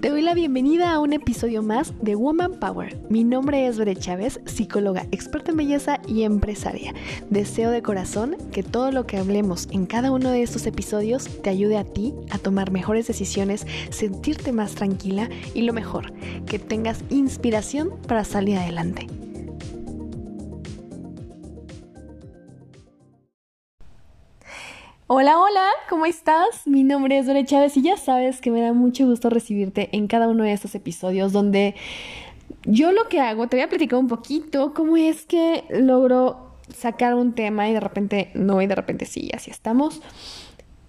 Te doy la bienvenida a un episodio más de Woman Power. Mi nombre es Bere Chávez, psicóloga, experta en belleza y empresaria. Deseo de corazón que todo lo que hablemos en cada uno de estos episodios te ayude a ti a tomar mejores decisiones, sentirte más tranquila y lo mejor, que tengas inspiración para salir adelante. Hola, hola, ¿cómo estás? Mi nombre es Dore Chávez y ya sabes que me da mucho gusto recibirte en cada uno de estos episodios donde yo lo que hago, te voy a platicar un poquito cómo es que logro sacar un tema y de repente no y de repente sí, así estamos.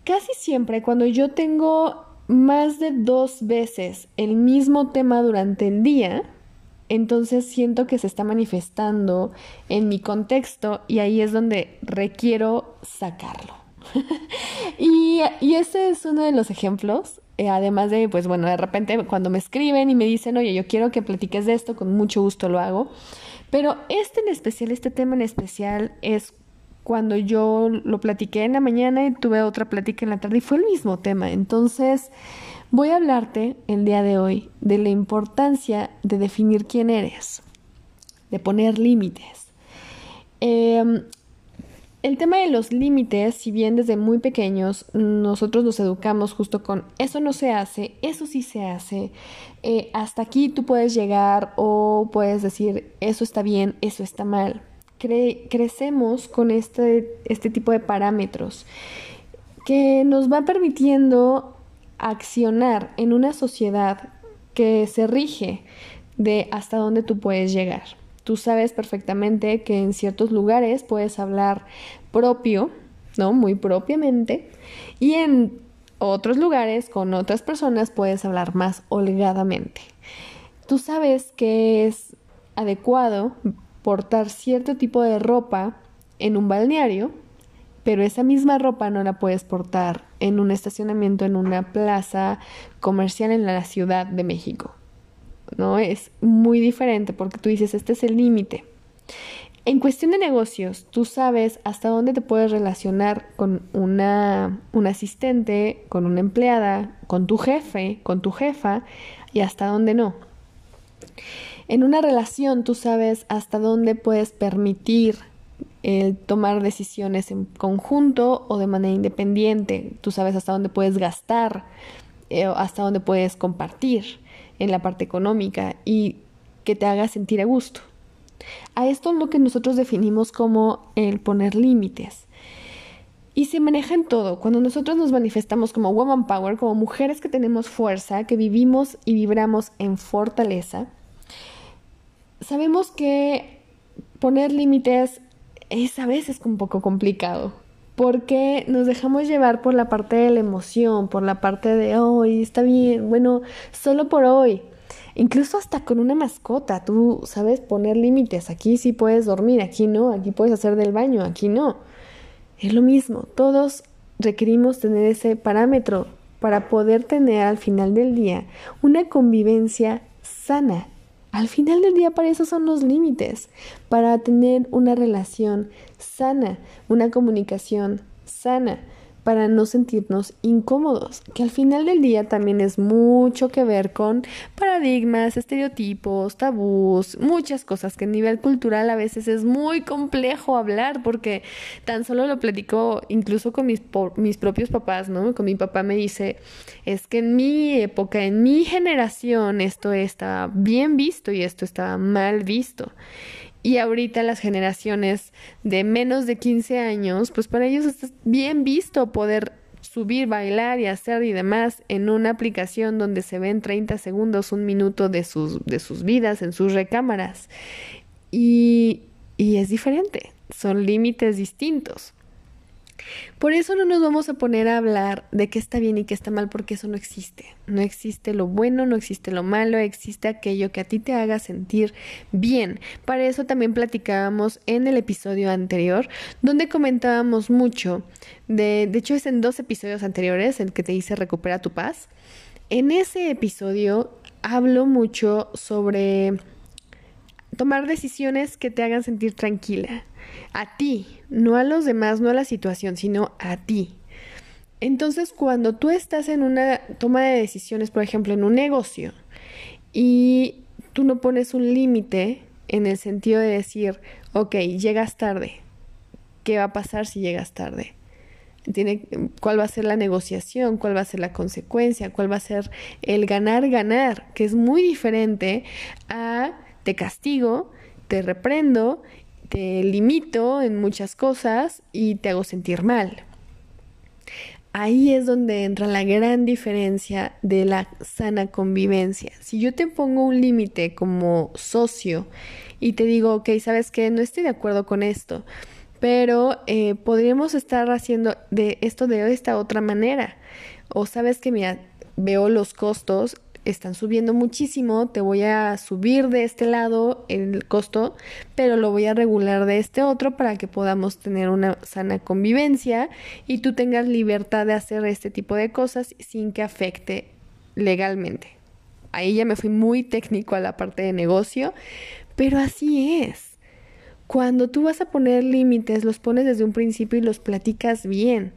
Casi siempre cuando yo tengo más de dos veces el mismo tema durante el día, entonces siento que se está manifestando en mi contexto y ahí es donde requiero sacarlo. y, y, ese es uno de los ejemplos. Eh, además de, pues bueno, de repente cuando me escriben y me dicen, oye, yo quiero que platiques de esto, con mucho gusto lo hago. Pero este en especial, este tema en especial es cuando yo lo platiqué en la mañana y tuve otra plática en la tarde y fue el mismo tema. Entonces, voy a hablarte el día de hoy de la importancia de definir quién eres, de poner límites. Eh, el tema de los límites, si bien desde muy pequeños nosotros nos educamos justo con eso no se hace, eso sí se hace, eh, hasta aquí tú puedes llegar o puedes decir eso está bien, eso está mal. crecemos con este, este tipo de parámetros que nos va permitiendo accionar en una sociedad que se rige de hasta dónde tú puedes llegar. Tú sabes perfectamente que en ciertos lugares puedes hablar propio, ¿no? Muy propiamente. Y en otros lugares, con otras personas, puedes hablar más holgadamente. Tú sabes que es adecuado portar cierto tipo de ropa en un balneario, pero esa misma ropa no la puedes portar en un estacionamiento en una plaza comercial en la Ciudad de México. ¿No? Es muy diferente porque tú dices, este es el límite. En cuestión de negocios, tú sabes hasta dónde te puedes relacionar con una, un asistente, con una empleada, con tu jefe, con tu jefa y hasta dónde no. En una relación tú sabes hasta dónde puedes permitir el tomar decisiones en conjunto o de manera independiente. Tú sabes hasta dónde puedes gastar, eh, hasta dónde puedes compartir en la parte económica y que te haga sentir a gusto. A esto es lo que nosotros definimos como el poner límites. Y se maneja en todo. Cuando nosotros nos manifestamos como woman power, como mujeres que tenemos fuerza, que vivimos y vibramos en fortaleza, sabemos que poner límites es a veces un poco complicado porque nos dejamos llevar por la parte de la emoción, por la parte de hoy está bien, bueno, solo por hoy. Incluso hasta con una mascota, tú sabes poner límites. Aquí sí puedes dormir, aquí no, aquí puedes hacer del baño, aquí no. Es lo mismo, todos requerimos tener ese parámetro para poder tener al final del día una convivencia sana, al final del día para eso son los límites, para tener una relación sana, una comunicación sana para no sentirnos incómodos, que al final del día también es mucho que ver con paradigmas, estereotipos, tabús, muchas cosas que a nivel cultural a veces es muy complejo hablar porque tan solo lo platico incluso con mis, mis propios papás, ¿no? Con mi papá me dice, es que en mi época, en mi generación esto está bien visto y esto está mal visto. Y ahorita las generaciones de menos de 15 años, pues para ellos es bien visto poder subir, bailar y hacer y demás en una aplicación donde se ven 30 segundos, un minuto de sus, de sus vidas en sus recámaras. Y, y es diferente, son límites distintos. Por eso no nos vamos a poner a hablar de qué está bien y qué está mal, porque eso no existe. No existe lo bueno, no existe lo malo, existe aquello que a ti te haga sentir bien. Para eso también platicábamos en el episodio anterior, donde comentábamos mucho, de, de hecho es en dos episodios anteriores, el que te dice recupera tu paz. En ese episodio hablo mucho sobre tomar decisiones que te hagan sentir tranquila. A ti, no a los demás, no a la situación, sino a ti. Entonces, cuando tú estás en una toma de decisiones, por ejemplo, en un negocio, y tú no pones un límite en el sentido de decir, ok, llegas tarde, ¿qué va a pasar si llegas tarde? Cuál va a ser la negociación, cuál va a ser la consecuencia, cuál va a ser el ganar, ganar, que es muy diferente a te castigo, te reprendo, te limito en muchas cosas y te hago sentir mal. Ahí es donde entra la gran diferencia de la sana convivencia. Si yo te pongo un límite como socio y te digo, ok, sabes que no estoy de acuerdo con esto, pero eh, podríamos estar haciendo de esto de esta otra manera. O sabes que veo los costos están subiendo muchísimo, te voy a subir de este lado el costo, pero lo voy a regular de este otro para que podamos tener una sana convivencia y tú tengas libertad de hacer este tipo de cosas sin que afecte legalmente. Ahí ya me fui muy técnico a la parte de negocio, pero así es. Cuando tú vas a poner límites, los pones desde un principio y los platicas bien.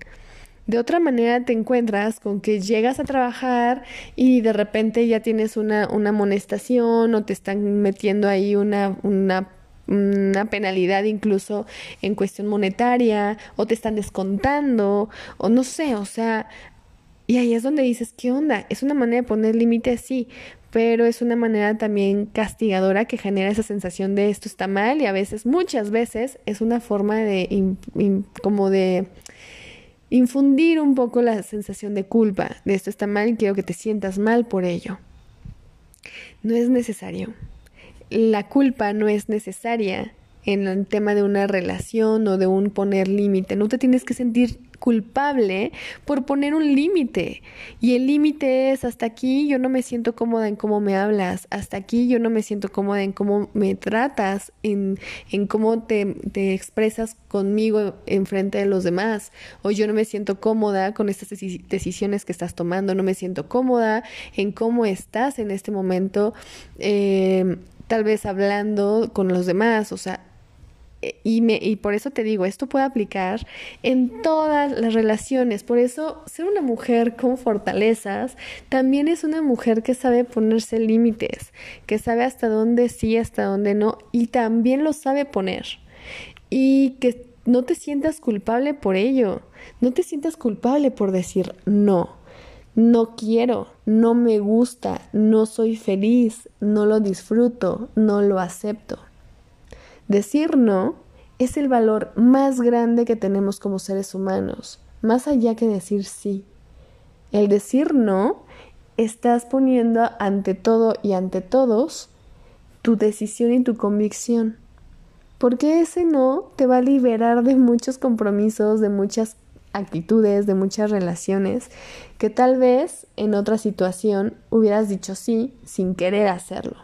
De otra manera te encuentras con que llegas a trabajar y de repente ya tienes una, una amonestación o te están metiendo ahí una, una, una penalidad incluso en cuestión monetaria o te están descontando o no sé, o sea, y ahí es donde dices, ¿qué onda? Es una manera de poner límites, sí, pero es una manera también castigadora que genera esa sensación de esto está mal y a veces, muchas veces, es una forma de como de infundir un poco la sensación de culpa, de esto está mal quiero que te sientas mal por ello. No es necesario. La culpa no es necesaria en el tema de una relación o de un poner límite. No te tienes que sentir culpable por poner un límite. Y el límite es hasta aquí yo no me siento cómoda en cómo me hablas, hasta aquí yo no me siento cómoda en cómo me tratas, en, en cómo te, te expresas conmigo en frente de los demás, o yo no me siento cómoda con estas decisiones que estás tomando, no me siento cómoda en cómo estás en este momento, eh, tal vez hablando con los demás, o sea, y, me, y por eso te digo, esto puede aplicar en todas las relaciones. Por eso, ser una mujer con fortalezas también es una mujer que sabe ponerse límites, que sabe hasta dónde sí, hasta dónde no, y también lo sabe poner. Y que no te sientas culpable por ello. No te sientas culpable por decir no. No quiero, no me gusta, no soy feliz, no lo disfruto, no lo acepto. Decir no es el valor más grande que tenemos como seres humanos, más allá que decir sí. El decir no, estás poniendo ante todo y ante todos tu decisión y tu convicción. Porque ese no te va a liberar de muchos compromisos, de muchas actitudes, de muchas relaciones, que tal vez en otra situación hubieras dicho sí sin querer hacerlo.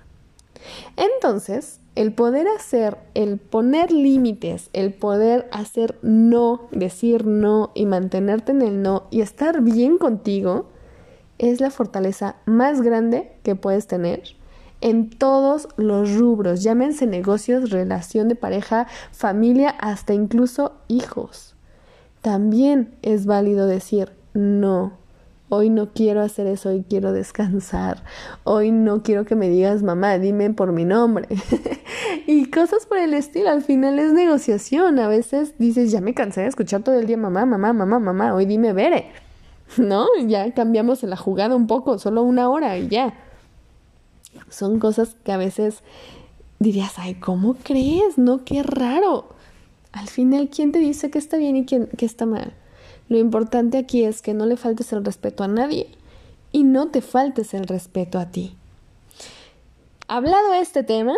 Entonces, el poder hacer, el poner límites, el poder hacer no, decir no y mantenerte en el no y estar bien contigo, es la fortaleza más grande que puedes tener en todos los rubros, llámense negocios, relación de pareja, familia, hasta incluso hijos. También es válido decir no hoy no quiero hacer eso, hoy quiero descansar, hoy no quiero que me digas mamá, dime por mi nombre. y cosas por el estilo, al final es negociación, a veces dices, ya me cansé de escuchar todo el día mamá, mamá, mamá, mamá, hoy dime veré. ¿No? Ya cambiamos la jugada un poco, solo una hora y ya. Son cosas que a veces dirías, ay, ¿cómo crees? No, qué raro. Al final, ¿quién te dice que está bien y quién, que está mal? Lo importante aquí es que no le faltes el respeto a nadie y no te faltes el respeto a ti. Hablado este tema,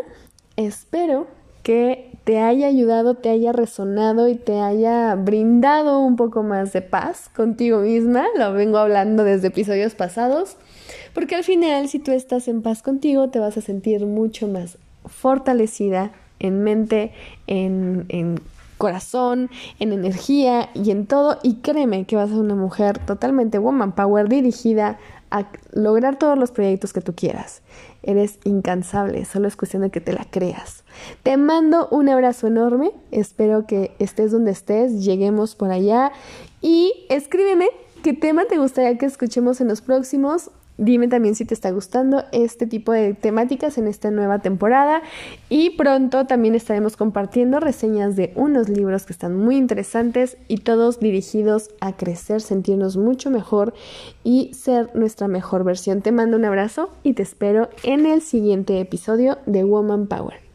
espero que te haya ayudado, te haya resonado y te haya brindado un poco más de paz contigo misma. Lo vengo hablando desde episodios pasados, porque al final si tú estás en paz contigo te vas a sentir mucho más fortalecida en mente, en, en corazón, en energía y en todo. Y créeme que vas a ser una mujer totalmente woman power dirigida a lograr todos los proyectos que tú quieras. Eres incansable, solo es cuestión de que te la creas. Te mando un abrazo enorme, espero que estés donde estés, lleguemos por allá y escríbeme qué tema te gustaría que escuchemos en los próximos. Dime también si te está gustando este tipo de temáticas en esta nueva temporada y pronto también estaremos compartiendo reseñas de unos libros que están muy interesantes y todos dirigidos a crecer, sentirnos mucho mejor y ser nuestra mejor versión. Te mando un abrazo y te espero en el siguiente episodio de Woman Power.